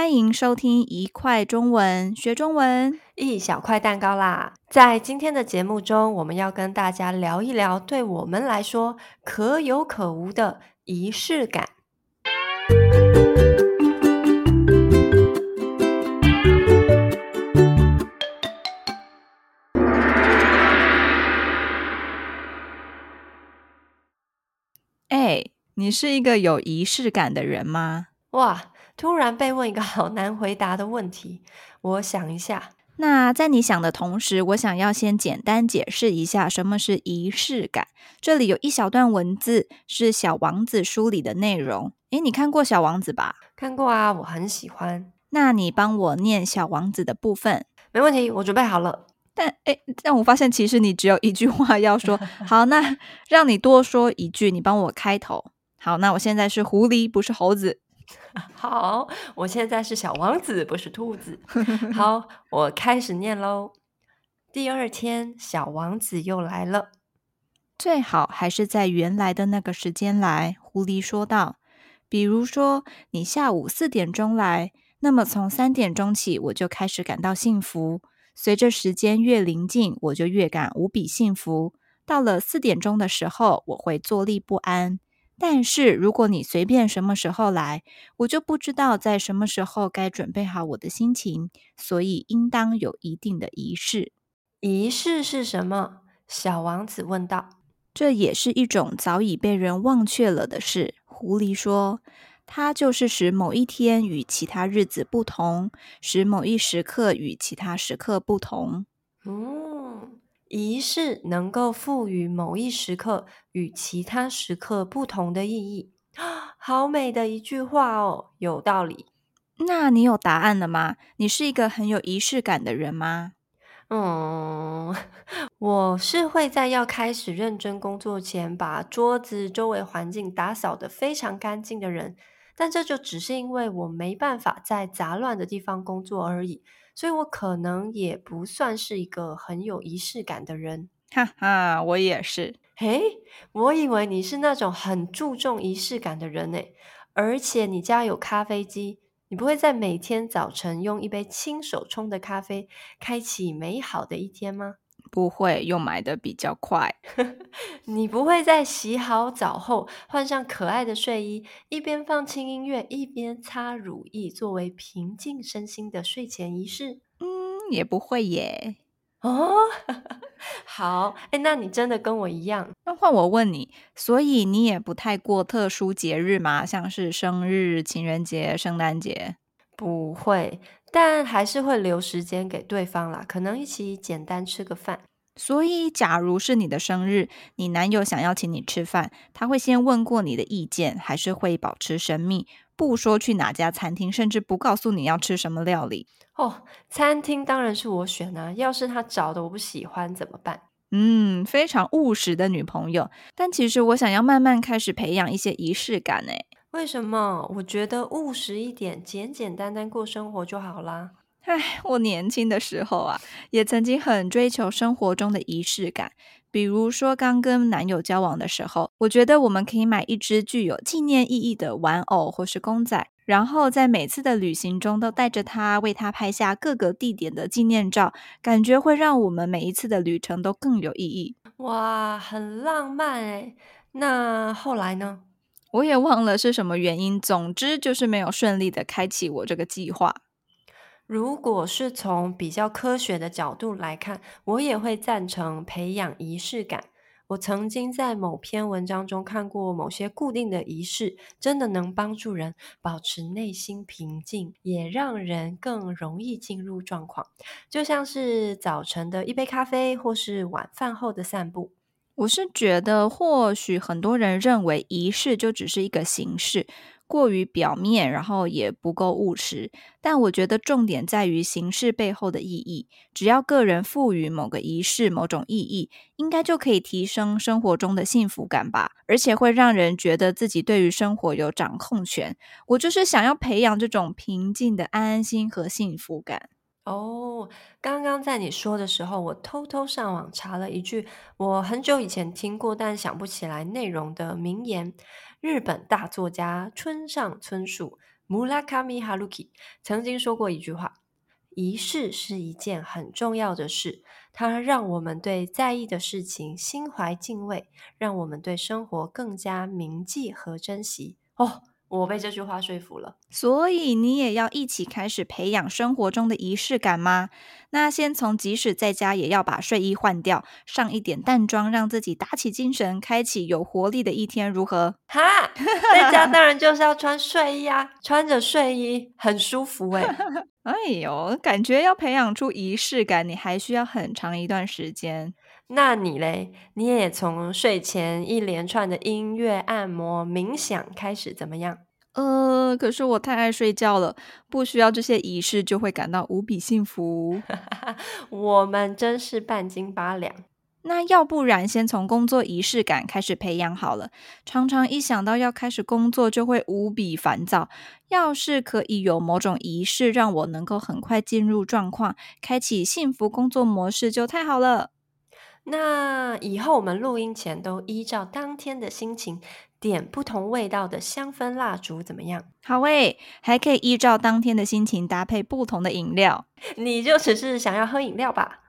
欢迎收听一块中文学中文，一小块蛋糕啦！在今天的节目中，我们要跟大家聊一聊对我们来说可有可无的仪式感。哎，你是一个有仪式感的人吗？哇！突然被问一个好难回答的问题，我想一下。那在你想的同时，我想要先简单解释一下什么是仪式感。这里有一小段文字是《小王子》书里的内容。诶，你看过《小王子》吧？看过啊，我很喜欢。那你帮我念《小王子》的部分。没问题，我准备好了。但诶，但我发现其实你只有一句话要说。好，那让你多说一句，你帮我开头。好，那我现在是狐狸，不是猴子。好，我现在是小王子，不是兔子。好，我开始念喽。第二天，小王子又来了。最好还是在原来的那个时间来，狐狸说道。比如说，你下午四点钟来，那么从三点钟起，我就开始感到幸福。随着时间越临近，我就越感无比幸福。到了四点钟的时候，我会坐立不安。但是如果你随便什么时候来，我就不知道在什么时候该准备好我的心情，所以应当有一定的仪式。仪式是什么？小王子问道。这也是一种早已被人忘却了的事。狐狸说，它就是使某一天与其他日子不同，使某一时刻与其他时刻不同。嗯。仪式能够赋予某一时刻与其他时刻不同的意义，好美的一句话哦，有道理。那你有答案了吗？你是一个很有仪式感的人吗？嗯，我是会在要开始认真工作前，把桌子周围环境打扫得非常干净的人。但这就只是因为我没办法在杂乱的地方工作而已。所以我可能也不算是一个很有仪式感的人，哈哈，我也是。嘿，我以为你是那种很注重仪式感的人呢，而且你家有咖啡机，你不会在每天早晨用一杯亲手冲的咖啡开启美好的一天吗？不会，又买的比较快。你不会在洗好澡后换上可爱的睡衣，一边放轻音乐，一边擦乳液，作为平静身心的睡前仪式？嗯，也不会耶。哦，好，哎，那你真的跟我一样。那换我问你，所以你也不太过特殊节日吗？像是生日、情人节、圣诞节？不会。但还是会留时间给对方啦，可能一起简单吃个饭。所以，假如是你的生日，你男友想要请你吃饭，他会先问过你的意见，还是会保持神秘，不说去哪家餐厅，甚至不告诉你要吃什么料理？哦，餐厅当然是我选啊，要是他找的我不喜欢怎么办？嗯，非常务实的女朋友。但其实我想要慢慢开始培养一些仪式感诶。为什么？我觉得务实一点，简简单单过生活就好啦。唉，我年轻的时候啊，也曾经很追求生活中的仪式感。比如说，刚跟男友交往的时候，我觉得我们可以买一只具有纪念意义的玩偶或是公仔，然后在每次的旅行中都带着它，为它拍下各个地点的纪念照，感觉会让我们每一次的旅程都更有意义。哇，很浪漫诶。那后来呢？我也忘了是什么原因，总之就是没有顺利的开启我这个计划。如果是从比较科学的角度来看，我也会赞成培养仪式感。我曾经在某篇文章中看过，某些固定的仪式真的能帮助人保持内心平静，也让人更容易进入状况。就像是早晨的一杯咖啡，或是晚饭后的散步。我是觉得，或许很多人认为仪式就只是一个形式，过于表面，然后也不够务实。但我觉得重点在于形式背后的意义。只要个人赋予某个仪式某种意义，应该就可以提升生活中的幸福感吧，而且会让人觉得自己对于生活有掌控权。我就是想要培养这种平静的安心和幸福感。哦，刚刚在你说的时候，我偷偷上网查了一句我很久以前听过但想不起来内容的名言。日本大作家村上春树 Murakami Haruki 曾经说过一句话：“仪式是一件很重要的事，它让我们对在意的事情心怀敬畏，让我们对生活更加铭记和珍惜。”哦。我被这句话说服了，所以你也要一起开始培养生活中的仪式感吗？那先从即使在家也要把睡衣换掉，上一点淡妆，让自己打起精神，开启有活力的一天，如何？哈，在家当然就是要穿睡衣啊，穿着睡衣很舒服哎。哎呦，感觉要培养出仪式感，你还需要很长一段时间。那你嘞？你也从睡前一连串的音乐、按摩、冥想开始，怎么样？呃，可是我太爱睡觉了，不需要这些仪式就会感到无比幸福。我们真是半斤八两。那要不然先从工作仪式感开始培养好了。常常一想到要开始工作，就会无比烦躁。要是可以有某种仪式，让我能够很快进入状况，开启幸福工作模式，就太好了。那以后我们录音前都依照当天的心情点不同味道的香氛蜡烛，怎么样？好诶，还可以依照当天的心情搭配不同的饮料。你就只是想要喝饮料吧？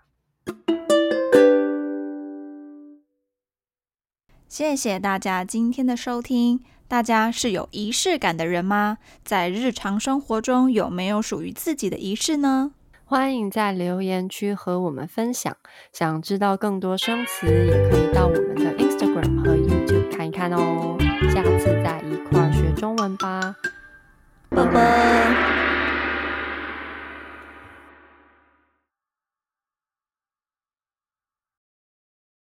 谢谢大家今天的收听。大家是有仪式感的人吗？在日常生活中有没有属于自己的仪式呢？欢迎在留言区和我们分享。想知道更多生词，也可以到我们的 Instagram 和 YouTube 看一看哦。下次再一块儿学中文吧，拜拜。